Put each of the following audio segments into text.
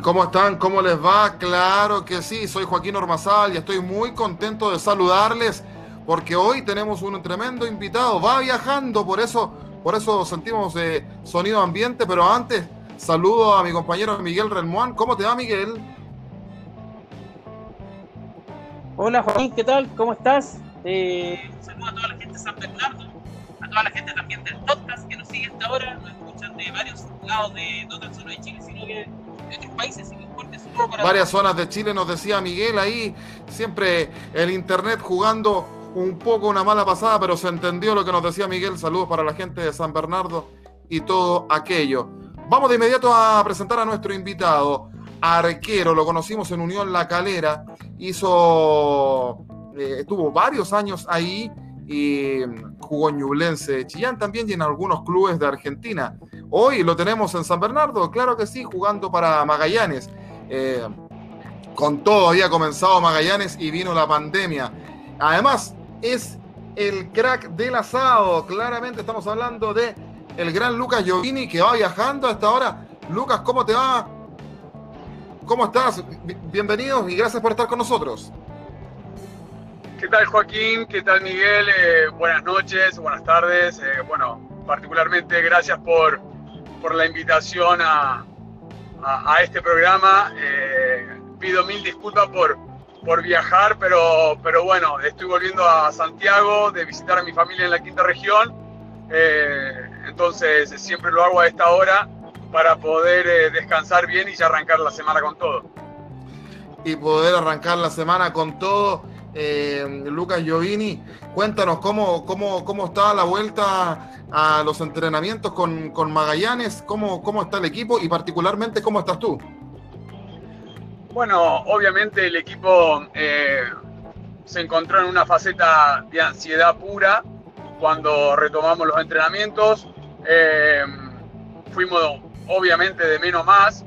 ¿Y cómo están? ¿Cómo les va? Claro que sí, soy Joaquín Ormazal y estoy muy contento de saludarles porque hoy tenemos un tremendo invitado. Va viajando, por eso, por eso sentimos eh, sonido ambiente, pero antes saludo a mi compañero Miguel Relmuán. ¿Cómo te va, Miguel? Hola, Joaquín, ¿qué tal? ¿Cómo estás? Eh, saludo a toda la gente de San Bernardo, a toda la gente también del podcast que nos sigue hasta ahora, nos escuchan de varios lados de no tan solo de Chile, sino que países, Varias zonas de Chile nos decía Miguel ahí, siempre el internet jugando un poco una mala pasada, pero se entendió lo que nos decía Miguel. Saludos para la gente de San Bernardo y todo aquello. Vamos de inmediato a presentar a nuestro invitado, arquero, lo conocimos en Unión La Calera, hizo, eh, estuvo varios años ahí y jugó en Ñublense Chillán también y en algunos clubes de Argentina. Hoy lo tenemos en San Bernardo, claro que sí, jugando para Magallanes. Eh, con todo había comenzado Magallanes y vino la pandemia. Además, es el crack del asado. Claramente estamos hablando de el gran Lucas Giovini que va viajando hasta ahora. Lucas, ¿cómo te va? ¿Cómo estás? Bienvenidos y gracias por estar con nosotros. ¿Qué tal Joaquín? ¿Qué tal Miguel? Eh, buenas noches, buenas tardes. Eh, bueno, particularmente gracias por, por la invitación a, a, este programa. Eh, pido mil disculpas por, por viajar, pero, pero bueno, estoy volviendo a Santiago de visitar a mi familia en la quinta región. Eh, entonces siempre lo hago a esta hora para poder eh, descansar bien y ya arrancar la semana con todo. Y poder arrancar la semana con todo. Lucas Giovini, cuéntanos cómo, cómo, cómo está la vuelta a los entrenamientos con, con Magallanes, ¿cómo, ¿cómo está el equipo y particularmente cómo estás tú? Bueno, obviamente el equipo eh, se encontró en una faceta de ansiedad pura cuando retomamos los entrenamientos. Eh, fuimos obviamente de menos más,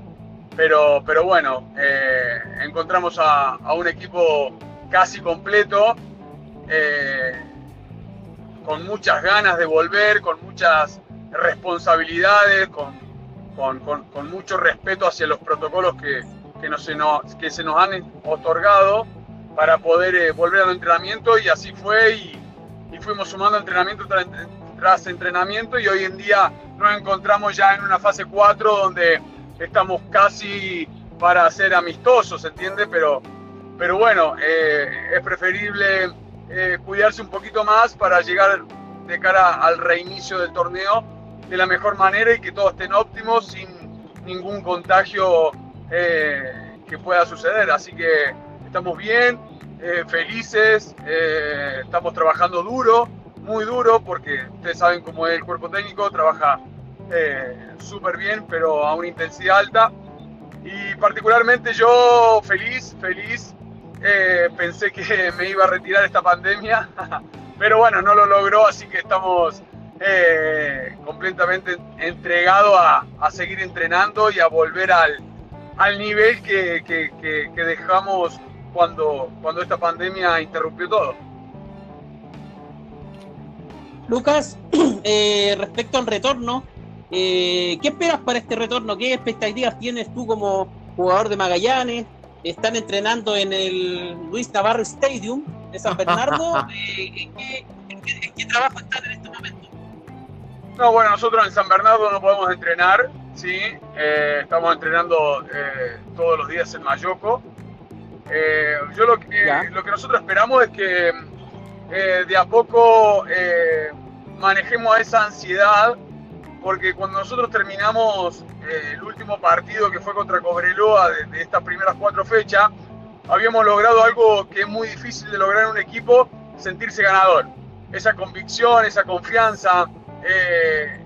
pero, pero bueno, eh, encontramos a, a, un equipo casi completo con muchas ganas de volver, con muchas responsabilidades, con, con, mucho respeto hacia los protocolos que, que, no se nos, que se nos han otorgado para poder eh, volver al entrenamiento y así fue y, fuimos sumando entrenamiento tras, entrenamiento y hoy en día nos encontramos ya en una fase 4 donde estamos casi para ser amistosos, ¿entiende? Pero, pero bueno, eh, es preferible eh, cuidarse un poquito más para llegar de cara al reinicio del torneo de la mejor manera y que todos estén óptimos sin ningún contagio eh, que pueda suceder. Así que estamos bien, eh, felices, estamos trabajando duro, muy duro, porque ustedes saben cómo es el cuerpo técnico, trabaja súper bien, pero a una intensidad alta. Y particularmente yo feliz, feliz eh, pensé que me iba a retirar esta pandemia, pero bueno, no lo logró, así que estamos eh, completamente entregados a, seguir entrenando y a volver al, al nivel que, que, dejamos cuando, cuando esta pandemia interrumpió todo. Lucas, eh, respecto al retorno, ¿qué esperas para este retorno? ¿Qué expectativas tienes tú como jugador de Magallanes? Están entrenando en el Luis Navarro Stadium de San Bernardo. Eh, ¿en, qué, trabajo están en este momento? No, bueno, nosotros en San Bernardo no podemos entrenar, ¿sí? Eh, estamos entrenando eh, todos los días en Mayoco. yo lo que, lo que nosotros esperamos es que de a poco manejemos esa ansiedad porque cuando nosotros terminamos eh, el último partido que fue contra Cobreloa de, estas primeras cuatro fechas, habíamos logrado algo que es muy difícil de lograr en un equipo, sentirse ganador. Esa convicción, esa confianza, eh,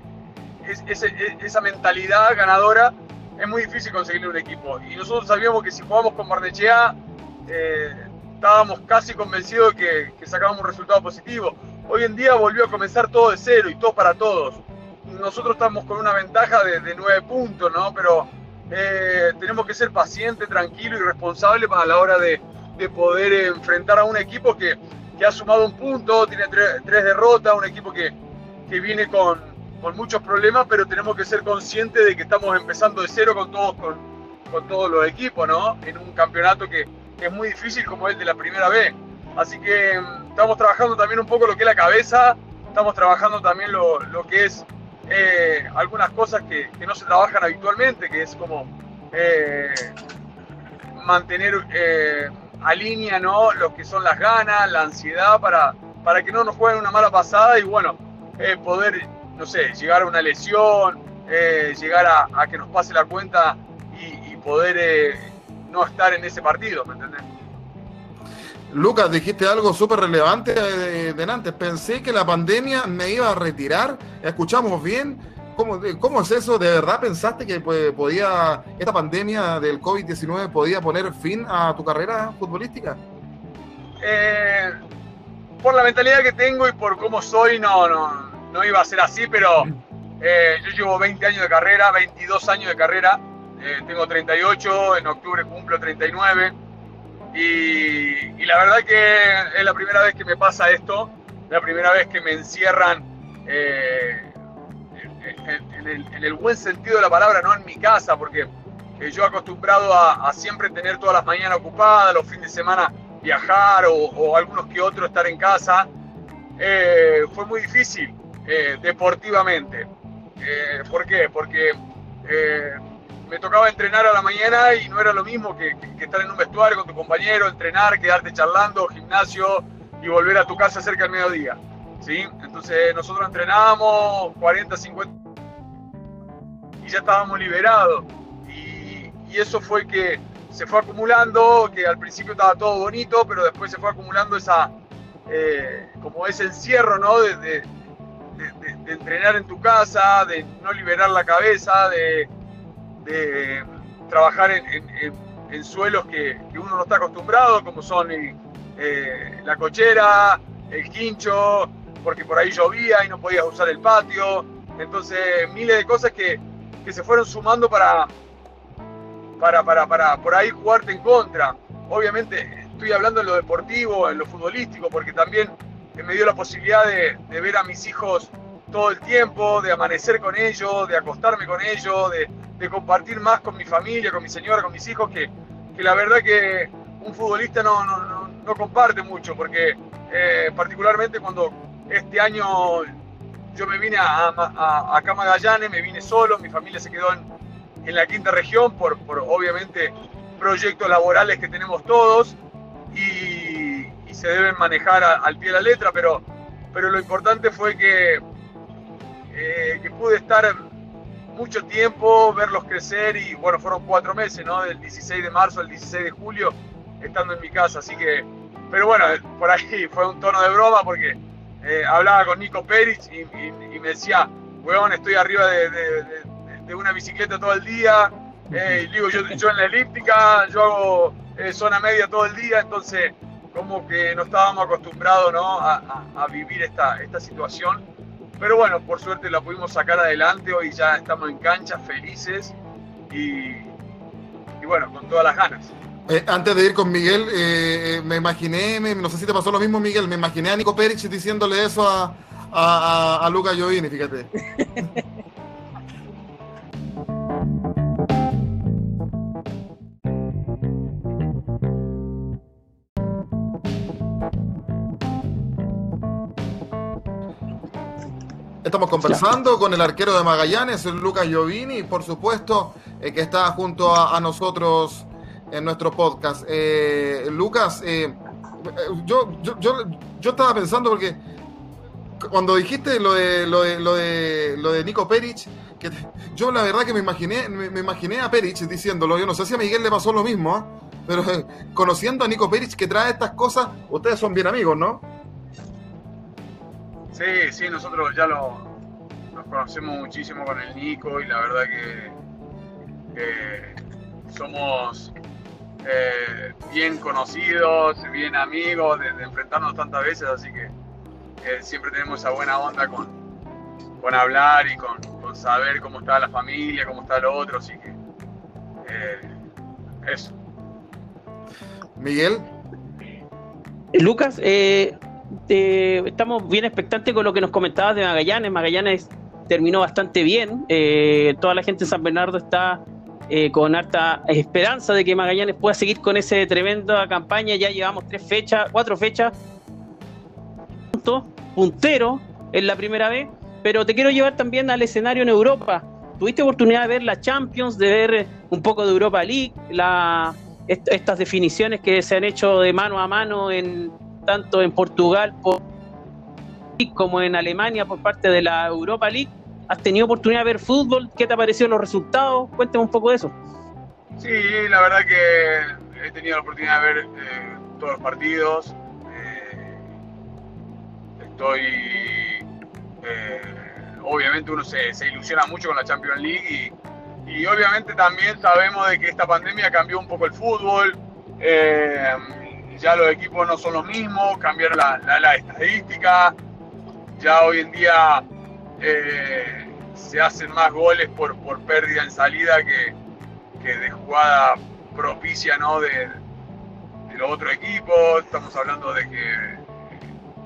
esa mentalidad ganadora es muy difícil conseguirle un equipo. Y nosotros sabíamos que si jugábamos con Barnechea, eh, estábamos casi convencidos de que, que, sacábamos un resultado positivo. Hoy en día volvió a comenzar todo de cero y todo para todos. Nosotros estamos con una ventaja de, de nueve puntos, ¿no? Pero eh, tenemos que ser pacientes, tranquilos y responsables para la hora de, de poder enfrentar a un equipo que, que, ha sumado un punto, tiene tres, tres derrotas, un equipo que, que viene con, con muchos problemas, pero tenemos que ser conscientes de que estamos empezando de cero con todos, con, con todos los equipos, ¿no? En un campeonato que, que, es muy difícil como el de la primera vez. Así que mm, estamos trabajando también un poco lo que es la cabeza, estamos trabajando también lo, lo que es eh, algunas cosas que, que, no se trabajan habitualmente, que es como eh, mantener eh, a línea lo que son las ganas, la ansiedad para, para que no nos jueguen una mala pasada y bueno, eh, poder no sé, llegar a una lesión, llegar a, que nos pase la cuenta y, y poder no estar en ese partido, ¿me entendés? Lucas, dijiste algo súper relevante de, de, antes. Pensé que la pandemia me iba a retirar. ¿Escuchamos bien? ¿Cómo, ¿Cómo, es eso? ¿De verdad pensaste que pues, podía esta pandemia del COVID-19 podía poner fin a tu carrera futbolística? Eh, por la mentalidad que tengo y por cómo soy, no, no, no iba a ser así, pero eh, yo llevo 20 años de carrera, 22 años de carrera, eh, tengo 38, en octubre cumplo 39, y, y, la verdad que es la primera vez que me pasa esto, la primera vez que me encierran eh, en, en, el, en, el, buen sentido de la palabra, no en mi casa, porque eh, yo acostumbrado a, a, siempre tener todas las mañanas ocupadas, los fines de semana viajar o, o algunos que otros estar en casa, eh, fue muy difícil eh, deportivamente. Eh, ¿Por qué? Porque eh, me tocaba entrenar a la mañana y no era lo mismo que, estar en un vestuario con tu compañero, entrenar, quedarte charlando, gimnasio y volver a tu casa cerca del mediodía. ¿sí? Entonces nosotros entrenábamos 40, 50 y ya estábamos liberados. Y, eso fue que se fue acumulando, que al principio estaba todo bonito, pero después se fue acumulando esa, eh, como ese encierro, ¿no? De, entrenar en tu casa, de no liberar la cabeza, de, de trabajar en, en, suelos que, que, uno no está acostumbrado, como son eh, la cochera, el quincho, porque por ahí llovía y no podías usar el patio. Entonces, miles de cosas que, que se fueron sumando para, para, para, para por ahí jugarte en contra. Obviamente, estoy hablando en lo deportivo, en lo futbolístico, porque también me dio la posibilidad de, de, ver a mis hijos todo el tiempo, de amanecer con ellos, de acostarme con ellos, de, de compartir más con mi familia, con mi señora, con mis hijos, que, que la verdad que un futbolista no, no, no, comparte mucho, porque eh, particularmente cuando este año yo me vine a, a, acá a Magallanes, me vine solo, mi familia se quedó en, en la quinta región por, por obviamente proyectos laborales que tenemos todos y, se deben manejar al pie de la letra, pero, pero lo importante fue que, eh, que pude estar mucho tiempo, verlos crecer y bueno, fueron cuatro meses, ¿no? Del 16 de marzo al 16 de julio, estando en mi casa, así que, pero bueno, por ahí fue un tono de broma porque eh, hablaba con Nico Perich y, y, y, me decía, weón, estoy arriba de, de, de, de una bicicleta todo el día, eh, y digo, yo, yo, en la elíptica, yo hago eh, zona media todo el día, entonces como que no estábamos acostumbrados ¿no? a, a, a, vivir esta, esta situación. Pero bueno, por suerte la pudimos sacar adelante, hoy ya estamos en cancha, felices y, y bueno, con todas las ganas. Eh, antes de ir con Miguel, eh, me imaginé, me, no sé si te pasó lo mismo, Miguel, me imaginé a Nico Perich diciéndole eso a, a, a Luca Giovini, fíjate. Estamos conversando ya. con el arquero de Magallanes, Lucas Giovini, por supuesto eh, que está junto a, a, nosotros en nuestro podcast. Eh, Lucas, eh, yo, yo, yo, yo, estaba pensando porque cuando dijiste lo de, lo de, lo de, lo de Nico Perich, que te, yo la verdad que me imaginé, me, me, imaginé a Perich diciéndolo, yo no sé si a Miguel le pasó lo mismo, ¿eh? pero conociendo a Nico Perich que trae estas cosas, ustedes son bien amigos, ¿no? Sí, sí, nosotros ya lo, nos conocemos muchísimo con el Nico y la verdad que, somos eh, bien conocidos, bien amigos, de, enfrentarnos tantas veces, así que siempre tenemos esa buena onda con, con hablar y con, saber cómo está la familia, cómo está el otro, así que eh, eso. Miguel. Lucas, eh, estamos bien expectantes con lo que nos comentabas de Magallanes. Magallanes terminó bastante bien. Eh, toda la gente de San Bernardo está con harta esperanza de que Magallanes pueda seguir con esa tremenda campaña. Ya llevamos tres fechas, cuatro fechas. Puntero en la primera vez pero te quiero llevar también al escenario en Europa. ¿Tuviste oportunidad de ver la Champions, de ver un poco de Europa League, la, estas definiciones que se han hecho de mano a mano en tanto en Portugal como en Alemania por parte de la Europa League? ¿Has tenido oportunidad de ver fútbol? ¿Qué te ha parecido los resultados? Cuéntame un poco de eso. Sí, la verdad que he tenido la oportunidad de ver eh, todos los partidos. Eh, estoy eh, obviamente uno se, ilusiona mucho con la Champions League y, obviamente también sabemos de que esta pandemia cambió un poco el fútbol. Ya los equipos no son los mismos, cambiaron la, estadística. Ya hoy en día eh, se hacen más goles por, pérdida en salida que, de jugada propicia ¿no? de, de los otros equipos. Estamos hablando de que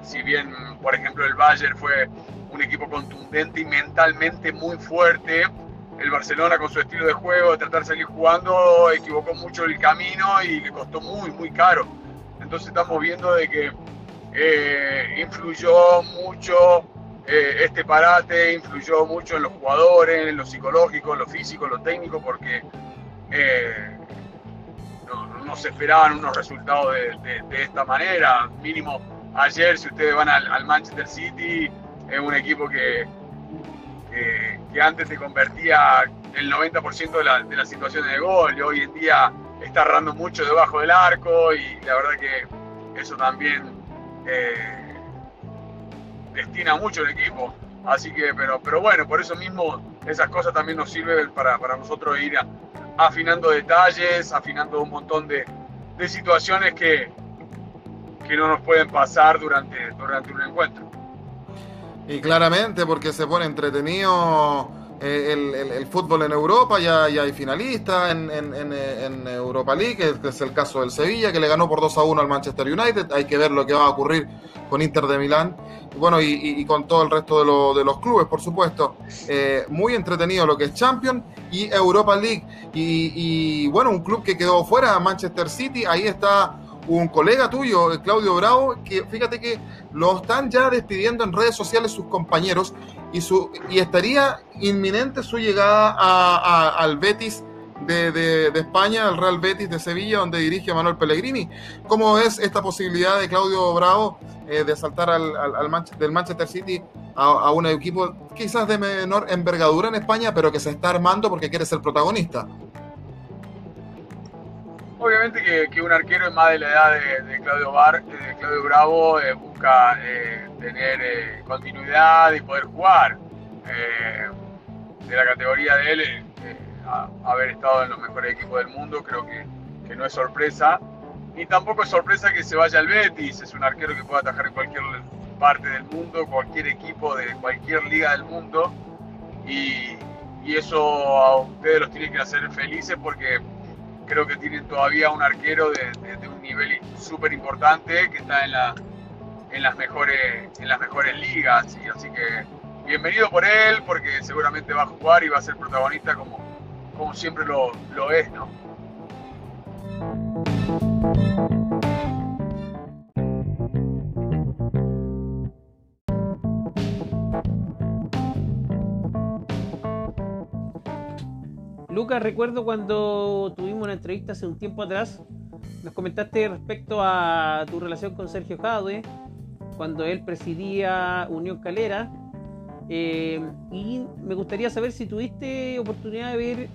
si bien, por ejemplo, el Bayern fue un equipo contundente y mentalmente muy fuerte. El Barcelona con su estilo de juego, de tratar de salir jugando, equivocó mucho el camino y le costó muy, muy caro. Entonces estamos viendo de que eh, influyó mucho eh, este parate, influyó mucho en los jugadores, en lo psicológico, en lo físico, en lo técnico, porque eh, no, se esperaban unos resultados de, esta manera. Mínimo ayer, si ustedes van al Manchester City, es un equipo que, que, antes te convertía el 90% de, la, de las situaciones de gol y hoy en día está errando mucho debajo del arco y la verdad que eso también eh, destina mucho el equipo. Así que, pero, pero bueno, por eso mismo esas cosas también nos sirven para, nosotros ir afinando detalles, afinando un montón de, de situaciones que, que no nos pueden pasar durante, durante un encuentro. Y claramente porque se pone entretenido eh, el, fútbol en Europa, ya, ya hay finalistas en, Europa League, que es el caso del Sevilla, que le ganó por 2 a 1 al Manchester United, hay que ver lo que va a ocurrir con Inter de Milán, y bueno, y, con todo el resto de, de los clubes, por supuesto. Eh, muy entretenido lo que es Champions y Europa League, y, y bueno, un club que quedó fuera, Manchester City, ahí está un colega tuyo, Claudio Bravo, que fíjate que lo están ya despidiendo en redes sociales sus compañeros y, su, y estaría inminente su llegada al Betis de, España, al Real Betis de Sevilla, donde dirige Manuel Pellegrini. ¿Cómo es esta posibilidad de Claudio Bravo eh, de saltar al, del Manchester City a un equipo quizás de menor envergadura en España, pero que se está armando porque quiere ser protagonista? Obviamente que, un arquero es más de la edad de, Claudio, Bar, de Claudio Bravo eh, busca eh, tener eh, continuidad y poder jugar. de la categoría de él, haber estado en los mejores equipos del mundo, creo que, no es sorpresa. Ni tampoco es sorpresa que se vaya al Betis, es un arquero que puede atajar en cualquier parte del mundo, cualquier equipo de cualquier liga del mundo. Y, y eso a ustedes los tiene que hacer felices porque creo que tienen todavía un arquero de, un nivel súper importante que está en, la, en, las mejores, en las mejores ligas. Y así que bienvenido por él, porque seguramente va a jugar y va a ser protagonista como, como siempre lo, lo es, ¿no? Lucas, recuerdo cuando tuvimos una entrevista hace un tiempo atrás, nos comentaste respecto a tu relación con Sergio Jadwe, cuando él presidía Unión Calera. Eh, y me gustaría saber si tuviste oportunidad de ver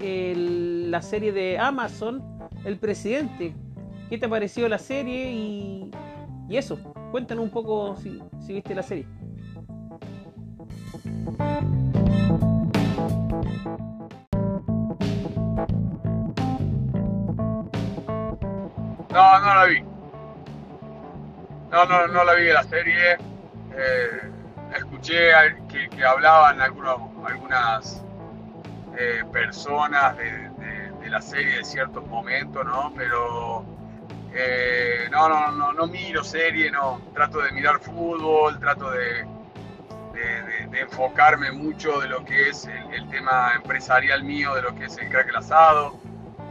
la serie de Amazon, El Presidente. ¿Qué te pareció la serie? Y, eso, cuéntanos un poco si, si viste la serie. No, no la vi. No, no, no la vi de la serie. Eh, escuché que, que hablaban algunas eh, personas de, la serie de ciertos momentos, ¿no? Pero eh, no, no, no, no miro serie, no. Trato de mirar fútbol, trato de, enfocarme mucho de lo que es el, tema empresarial mío, de lo que es el crack el.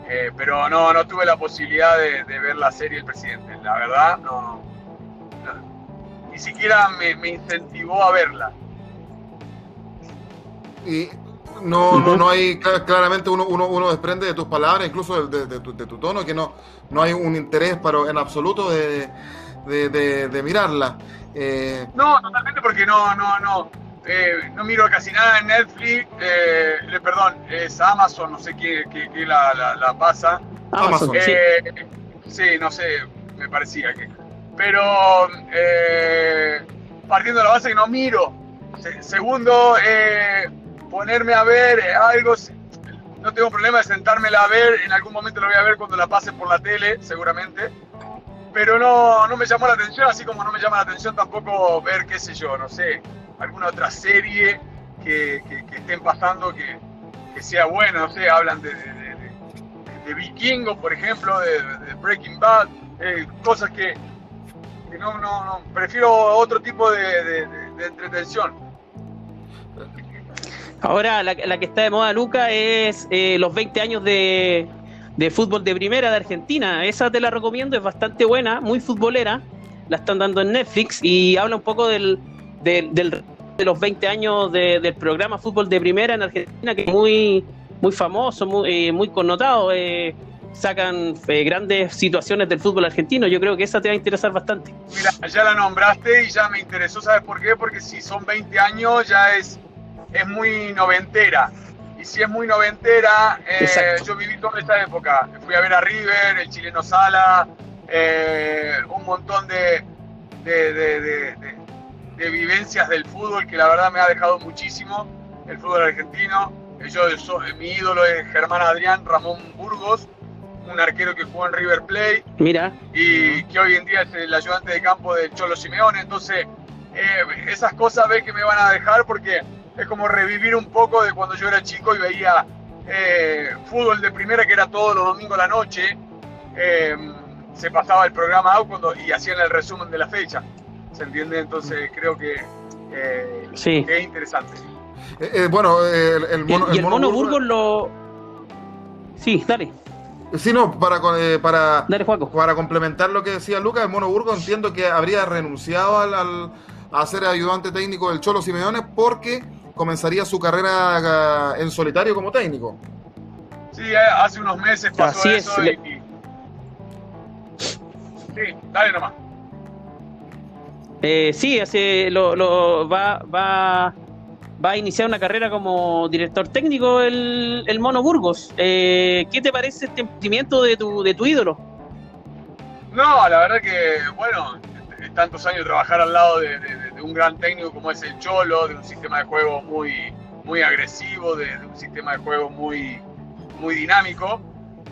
Eh, pero no, no tuve la posibilidad de, ver la serie El Presidente. La verdad, no. ni siquiera me, me, incentivó a verla. Y no, no, no hay, claramente uno, uno, uno desprende de tus palabras, incluso de, de, tu, de, tu, tono, que no, no hay un interés para, en absoluto de, de mirarla. Eh, no, totalmente porque no, no, no. Eh, no miro casi nada en Netflix, eh, perdón, es Amazon, no sé qué, qué, la, la, pasa. Amazon, sí. sí. no sé, me parecía que. Pero partiendo de la base que no miro. segundo, ponerme a ver algo, no tengo problema de sentármela a ver, en algún momento lo voy a ver cuando la pase por la tele, seguramente pero no, no me llamó la atención, así como no me llama la atención tampoco ver, qué sé yo, no sé, alguna otra serie que, que, estén pasando que, que, sea buena, no sé, hablan de, de, de, Vikingos, por ejemplo, de, Breaking Bad, eh, cosas que, no, no, no, prefiero otro tipo de, entretención. Ahora la, la, que está de moda, Luca, es eh, los 20 años de, de fútbol de primera de Argentina. Esa te la recomiendo, es bastante buena, muy futbolera. La están dando en Netflix y habla un poco del, del, de los 20 años del programa Fútbol de Primera en Argentina, que es muy, muy famoso, muy, eh, muy connotado. Eh, sacan eh, grandes situaciones del fútbol argentino. Yo creo que esa te va a interesar bastante. Mira, ya la nombraste y ya me interesó. ¿Sabes por qué? Porque si son 20 años ya es, es muy noventera si es muy noventera, eh, yo viví toda esta época. Fui a ver a River, el chileno Sala, eh, un montón de, de, vivencias del fútbol que la verdad me ha dejado muchísimo, el fútbol argentino. Yo, mi ídolo es Germán Adrián Ramón Burgos, un arquero que jugó en River Plate. Mira. Y que hoy en día es el ayudante de campo del Cholo Simeone. Entonces, eh, esas cosas ve que me van a dejar porque es como revivir un poco de cuando yo era chico y veía eh, fútbol de primera que era todos los domingos a la noche. Em, se pasaba el programa out y hacían el resumen de la fecha. ¿Se entiende? Entonces creo que, sí. es interesante. Eh, eh, bueno, el, mono, y el, mono, Burgos lo. Sí, dale. Sí, no, para, para, para complementar lo que decía Lucas, el Mono Burgos entiendo que habría renunciado al, a ser ayudante técnico del Cholo Simeone porque comenzaría su carrera en solitario como técnico. Sí, eh, hace unos meses pasó eso Sí, dale nomás. Eh, sí, hace, lo, va, va, va a iniciar una carrera como director técnico el, el Mono Burgos. Eh, ¿Qué te parece este emprendimiento de tu, de tu ídolo? No, la verdad que, bueno, tantos años trabajar al lado de, un gran técnico como es el Cholo, de un sistema de juego muy, muy agresivo, de, un sistema de juego muy, muy dinámico.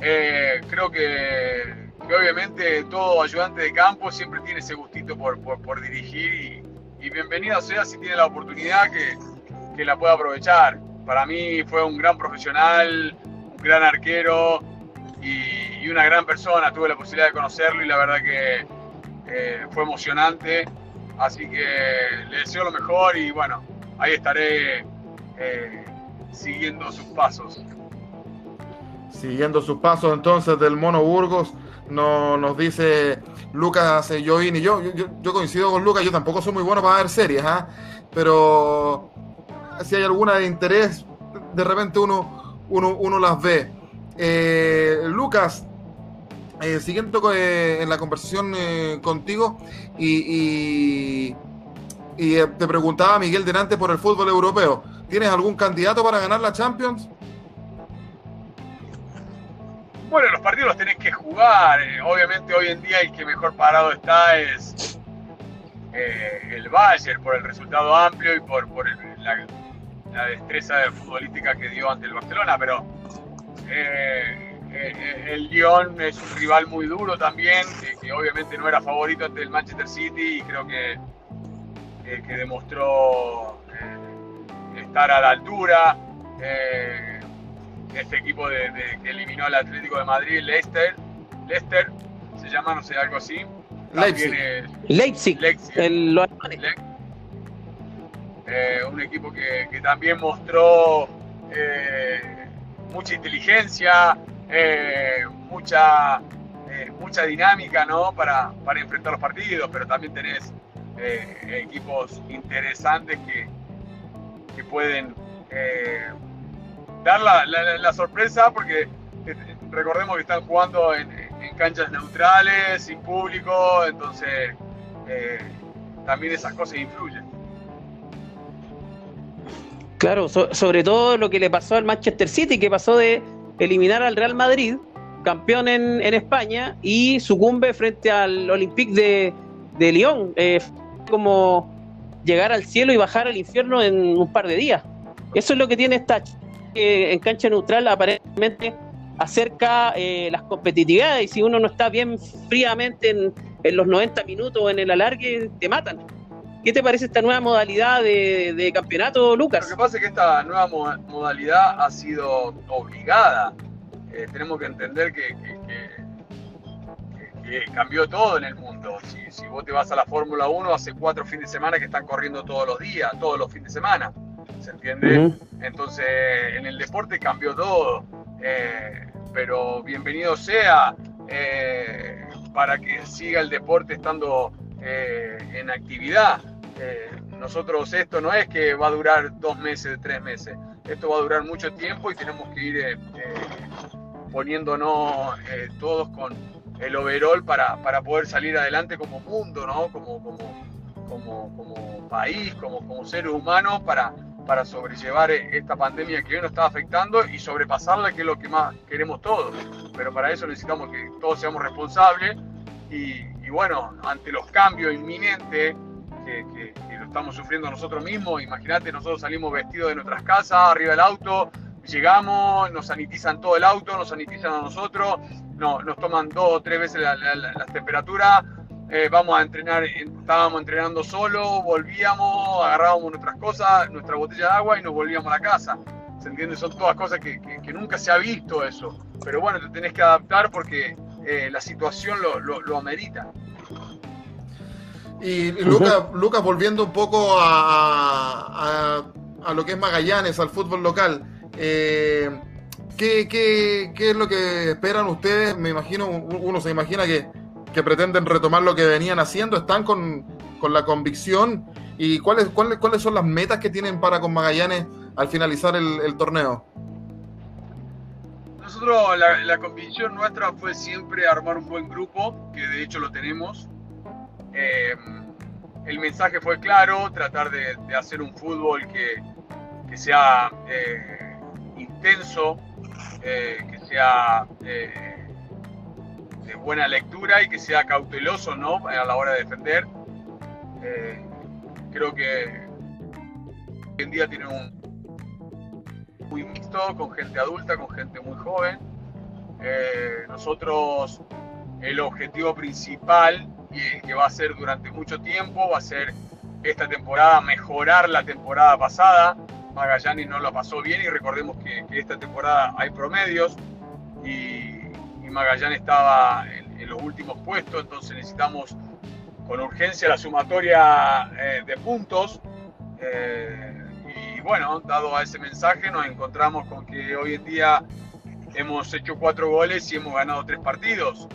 Eh, creo que, obviamente todo ayudante de campo siempre tiene ese gustito por, por, dirigir y, bienvenido sea si tiene la oportunidad que, que la pueda aprovechar. Para mí fue un gran profesional, un gran arquero y, y una gran persona. Tuve la posibilidad de conocerlo y la verdad que eh, fue emocionante, así que le deseo lo mejor y bueno, ahí estaré eh, siguiendo sus pasos. Siguiendo sus pasos entonces del Mono Burgos, no, nos dice Lucas Join y yo, yo, coincido con Lucas, yo tampoco soy muy bueno para ver series, ¿ah? pero si hay alguna de interés, de repente uno, uno, uno las ve. Eh, Lucas, eh, siguiendo eh, en la conversación eh, contigo y, y, eh, te preguntaba Miguel delante por el fútbol europeo. ¿Tienes algún candidato para ganar la Champions? Bueno, los partidos los tenés que jugar. obviamente hoy en día el que mejor parado está es el Bayern por el resultado amplio y por, por la, la, destreza futbolística que dio ante el Barcelona, pero eh, el Lyon es un rival muy duro también, que, obviamente no era favorito ante el Manchester City y creo que, que, demostró estar a la altura. Este equipo de, que eliminó al Atlético de Madrid, Leicester, Leicester se llama, no sé, algo así. Leipzig. Leipzig. El, eh, un equipo que, también mostró eh, mucha inteligencia, eh, mucha, mucha dinámica ¿no? para, para, enfrentar los partidos, pero también tenés equipos interesantes que, que pueden dar la, la, sorpresa porque recordemos que están jugando en, en canchas neutrales, sin público, entonces también esas cosas influyen. Claro, sobre todo lo que le pasó al Manchester City, que pasó de eliminar al Real Madrid, campeón en, España, y sucumbe frente al Olympique de, de Lyon. Eh, como llegar al cielo y bajar al infierno en un par de días. Eso es lo que tiene esta que en cancha neutral aparentemente acerca eh, las competitividades y si uno no está bien fríamente en, los 90 minutos en el alargue, te matan. ¿Qué te parece esta nueva modalidad de, campeonato, Lucas? Lo que pasa es que esta nueva modalidad ha sido obligada. Eh, tenemos que entender que, cambió todo en el mundo. Si, vos te vas a la Fórmula 1, hace cuatro fines de semana que están corriendo todos los días, todos los fines de semana. ¿Se entiende? Entonces, en el deporte cambió todo. Eh, pero bienvenido sea eh, para que siga el deporte estando en actividad. Eh, nosotros esto no es que va a durar dos meses, tres meses, esto va a durar mucho tiempo y tenemos que ir eh, eh, poniéndonos todos con el overall para, para, poder salir adelante como mundo, ¿no? como, como, como, como país, como, como seres humanos para, para sobrellevar esta pandemia que hoy nos está afectando y sobrepasarla, que es lo que más queremos todos. Pero para eso necesitamos que todos seamos responsables y, y bueno, ante los cambios inminentes, que, lo estamos sufriendo nosotros mismos. Imagínate, nosotros salimos vestidos de nuestras casas, arriba del auto, llegamos, nos sanitizan todo el auto, nos sanitizan a nosotros, no, nos toman dos o tres veces la, temperatura. Eh, vamos a entrenar, estábamos entrenando solo, volvíamos, agarrábamos nuestras cosas, nuestra botella de agua y nos volvíamos a la casa. ¿Se entiende? Son todas cosas que, nunca se ha visto eso. Pero bueno, te tenés que adaptar porque eh, la situación lo, lo, lo amerita. Y, Lucas, volviendo un poco a, lo que es Magallanes, al fútbol local, eh, ¿qué, es lo que esperan ustedes? Me imagino, uno se imagina que, pretenden retomar lo que venían haciendo, están con, la convicción. ¿Y cuáles, cuáles, cuáles son las metas que tienen para con Magallanes al finalizar el, torneo? Nosotros, la, convicción nuestra fue siempre armar un buen grupo, que de hecho lo tenemos. Eh, el mensaje fue claro, tratar de, hacer un fútbol que, sea eh, intenso, eh, que sea de buena lectura y que sea cauteloso ¿no? a la hora de defender. creo que hoy en día tiene un muy mixto, con gente adulta, con gente muy joven. nosotros, el objetivo principal y que va a ser durante mucho tiempo, va a ser esta temporada mejorar la temporada pasada. Magallanes no la pasó bien y recordemos que, esta temporada hay promedios y, Magallanes estaba en, los últimos puestos, entonces necesitamos con urgencia la sumatoria eh, de puntos. Eh, y bueno, dado a ese mensaje, nos encontramos con que hoy en día hemos hecho cuatro goles y hemos ganado tres partidos.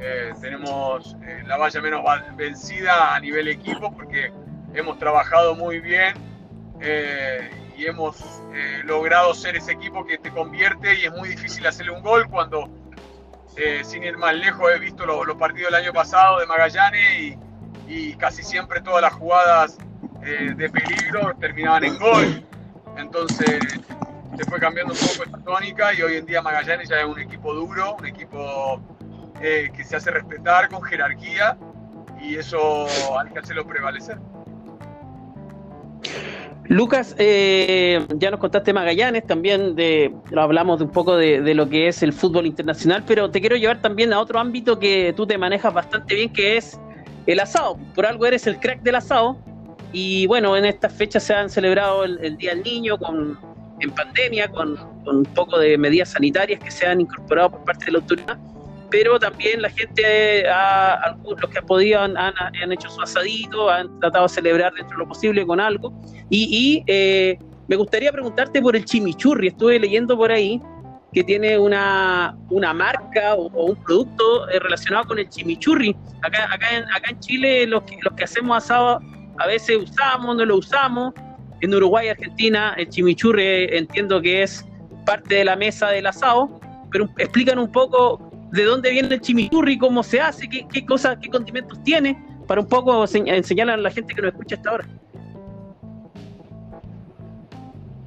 Eh, tenemos eh, la valla menos vencida a nivel equipo porque hemos trabajado muy bien y hemos logrado ser ese equipo que te convierte y es muy difícil hacerle un gol cuando, sin ir más lejos, he visto los, partidos del año pasado de Magallanes y, casi siempre todas las jugadas de peligro terminaban en gol. Entonces se fue cambiando un poco esta tónica y hoy en día Magallanes ya es un equipo duro, un equipo eh, que se hace respetar con jerarquía y eso hay que hacerlo prevalecer. Lucas, eh, ya nos contaste Magallanes, también de, hablamos de un poco de, de, lo que es el fútbol internacional, pero te quiero llevar también a otro ámbito que tú te manejas bastante bien, que es el asado. Por algo eres el crack del asado. Y bueno, en estas fechas se han celebrado el, Día del Niño con, en pandemia, con, con, un poco de medidas sanitarias que se han incorporado por parte de la autoridad pero también la gente, ha, los que podido, han, han, hecho su asadito, han tratado de celebrar dentro de lo posible con algo. Y, eh, me gustaría preguntarte por el chimichurri. Estuve leyendo por ahí que tiene una, una marca o, un producto eh, relacionado con el chimichurri. Acá, acá, en, acá en Chile los que, los que hacemos asado a veces usamos, no lo usamos. En Uruguay y Argentina el chimichurri eh, entiendo que es parte de la mesa del asado, pero explican un poco de dónde viene el chimichurri, cómo se hace, qué, qué cosas, qué condimentos tiene, para un poco enseñar a la gente que nos escucha hasta ahora.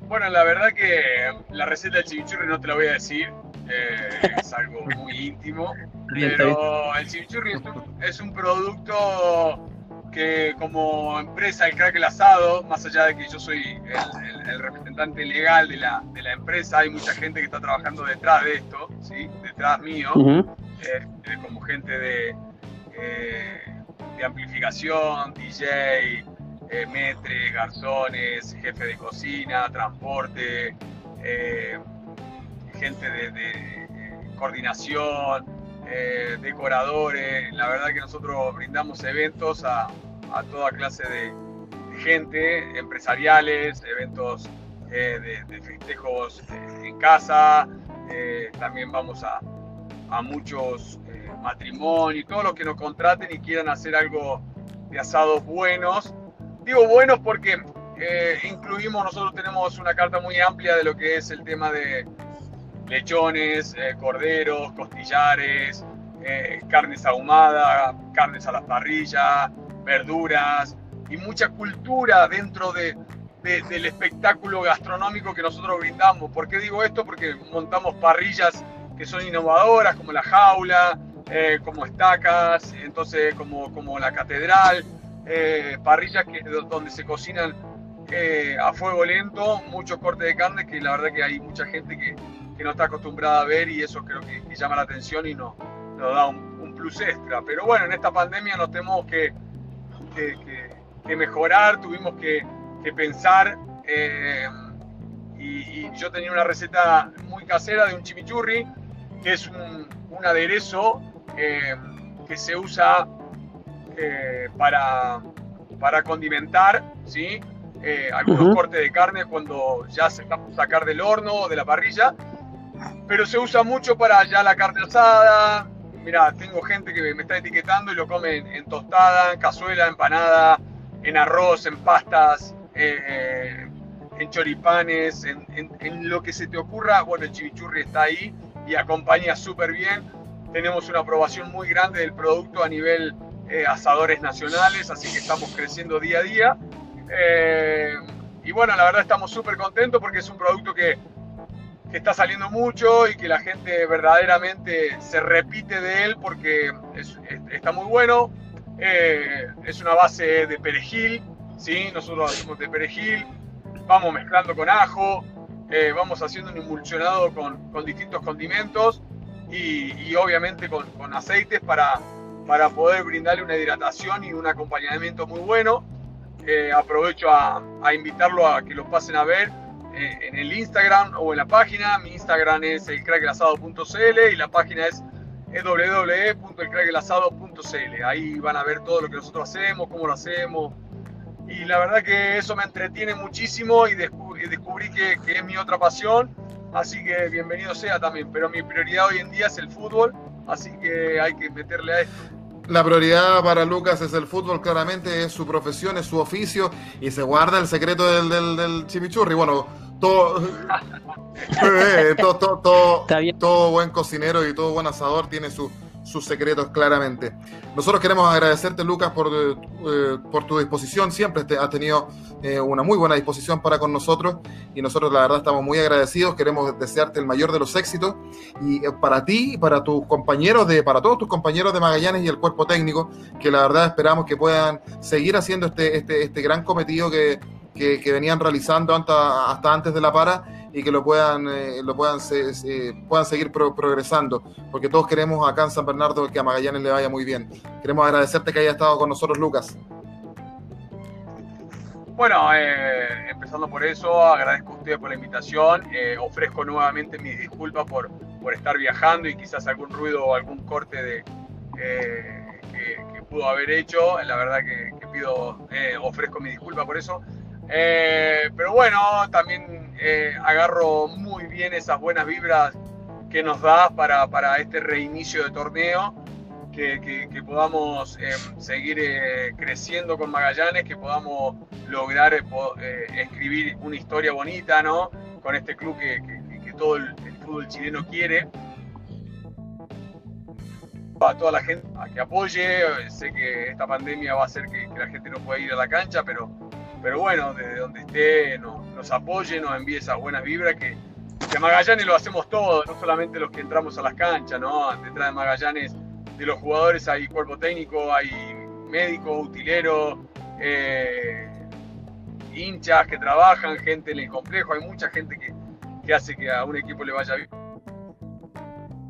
Bueno, la verdad que la receta del chimichurri no te la voy a decir, eh, es algo muy íntimo, pero el chimichurri es un producto que como empresa, el crack el asado, más allá de que yo soy el, representante legal de la, de la, empresa, hay mucha gente que está trabajando detrás de esto, ¿sí? detrás mío, eh, eh, como gente de, eh, de amplificación, DJ, metre, garzones, jefe de cocina, transporte, gente de, de coordinación, eh, decoradores. La verdad que nosotros brindamos eventos a, toda clase de, gente, empresariales, eventos eh, de, festejos eh, en casa. también vamos a, a muchos matrimonios, todos los que nos contraten y quieran hacer algo de asados buenos. Digo buenos porque incluimos, nosotros tenemos una carta muy amplia de lo que es el tema de lechones, eh, corderos, costillares, eh, carnes ahumadas, carnes a la parrilla, verduras y mucha cultura dentro de, del espectáculo gastronómico que nosotros brindamos. ¿Por qué digo esto? Porque montamos parrillas que son innovadoras, como la jaula, eh, como estacas, entonces como, como la catedral, parrillas que, donde se cocinan a fuego lento, muchos cortes de carne, que la verdad que hay mucha gente que, que no está acostumbrada a ver y eso creo que, llama la atención y nos, nos da un, plus extra. Pero bueno, en esta pandemia nos tenemos que, que, mejorar, tuvimos que, pensar eh, y, yo tenía una receta muy casera de un chimichurri, que es un, aderezo eh, que se usa eh, para, para condimentar, ¿sí? algunos cortes de carne cuando ya se está por sacar del horno o de la parrilla pero se usa mucho para ya la carne asada. Mira, tengo gente que me está etiquetando y lo come en, tostada, en cazuela, empanada, en arroz, en pastas, eh, en choripanes, en, lo que se te ocurra. Bueno, el chimichurri está ahí y acompaña súper bien. Tenemos una aprobación muy grande del producto a nivel eh, asadores nacionales, así que estamos creciendo día a día. Eh, y bueno, la verdad estamos súper contentos porque es un producto que que está saliendo mucho y que la gente verdaderamente se repite de él porque está muy bueno. Eh, es una base de perejil, ¿sí? nosotros hacemos de perejil, vamos mezclando con ajo, eh, vamos haciendo un emulsionado con, con distintos condimentos y, y obviamente con, con, aceites para, para poder brindarle una hidratación y un acompañamiento muy bueno. Eh, aprovecho a, a invitarlo a que lo pasen a ver eh, en el Instagram o en la página. Mi Instagram es elcracklasado.cl y la página es www.elcracklasado.cl. Ahí van a ver todo lo que nosotros hacemos, cómo lo hacemos. Y la verdad que eso me entretiene muchísimo y descubrí, que, es mi otra pasión. Así que bienvenido sea también. Pero mi prioridad hoy en día es el fútbol. Así que hay que meterle a esto. La prioridad para Lucas es el fútbol, claramente, es su profesión, es su oficio y se guarda el secreto del, del, del chimichurri. Bueno, todo, eh, todo, todo, todo, buen cocinero y todo buen asador tiene sus secretos claramente. Nosotros queremos agradecerte, Lucas, por, eh, por tu disposición. Siempre te, has tenido eh, una muy buena disposición para con nosotros y nosotros la verdad estamos muy agradecidos. Queremos desearte el mayor de los éxitos y para ti, para tus compañeros, de, para todos tus compañeros de Magallanes y el cuerpo técnico, que la verdad esperamos que puedan seguir haciendo este, este, este gran cometido que que, venían realizando hasta, hasta antes de la para y que lo puedan, eh, lo puedan, puedan seguir progresando, porque todos queremos acá en San Bernardo que a Magallanes le vaya muy bien. Queremos agradecerte que haya estado con nosotros, Lucas. Bueno, eh, empezando por eso, agradezco a ustedes por la invitación, eh, ofrezco nuevamente mis disculpas por, por estar viajando y quizás algún ruido o algún corte de, que, pudo haber hecho, la verdad que, que pido, ofrezco mis disculpas por eso. Eh, pero bueno, también eh, agarro muy bien esas buenas vibras que nos da para, para este reinicio de torneo, que, que, podamos eh, seguir creciendo con Magallanes, que podamos lograr escribir una historia bonita, ¿no? Con este club que, que todo el, fútbol chileno quiere. A toda la gente a que apoye, sé que esta pandemia va a hacer que, la gente no pueda ir a la cancha, pero pero bueno, desde donde esté, nos, apoye, nos envíe esas buenas vibras que, a Magallanes lo hacemos todos, no solamente los que entramos a las canchas, ¿no? Detrás de Magallanes, de los jugadores hay cuerpo técnico, hay médicos, utileros, eh, hinchas que trabajan, gente en el complejo, hay mucha gente que, que hace que a un equipo le vaya bien.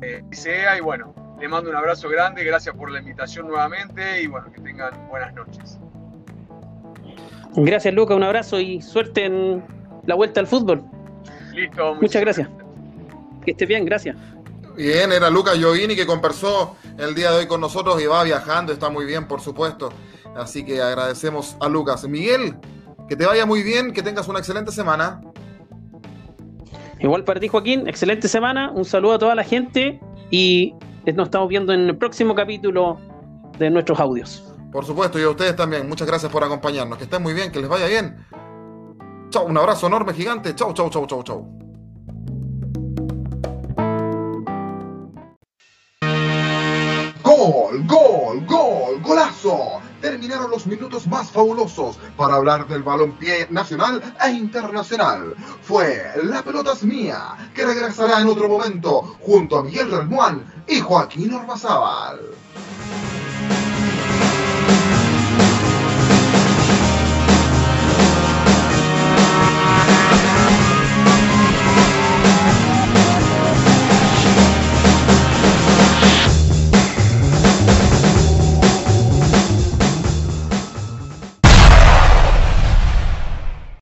Eh, sea y bueno, le mando un abrazo grande, gracias por la invitación nuevamente y bueno, que tengan buenas noches. Gracias, Luca. Un abrazo y suerte en la vuelta al fútbol. Listo. Muchas gracias. Que esté bien, gracias. Bien, era Luca Giovini que conversó el día de hoy con nosotros y va viajando, está muy bien, por supuesto. Así que agradecemos a Lucas. Miguel, que te vaya muy bien, que tengas una excelente semana. Igual para ti, Joaquín, excelente semana. Un saludo a toda la gente y nos estamos viendo en el próximo capítulo de nuestros audios. Por supuesto, y a ustedes también. Muchas gracias por acompañarnos. Que estén muy bien, que les vaya bien. Chau, un abrazo enorme, gigante. Chau, chau, chau, chau, chau. Gol, gol, gol, golazo. Terminaron los minutos más fabulosos para hablar del balompié nacional e internacional. Fue La pelota es mía, que regresará en otro momento junto a Miguel Relmuán y Joaquín Ormazábal.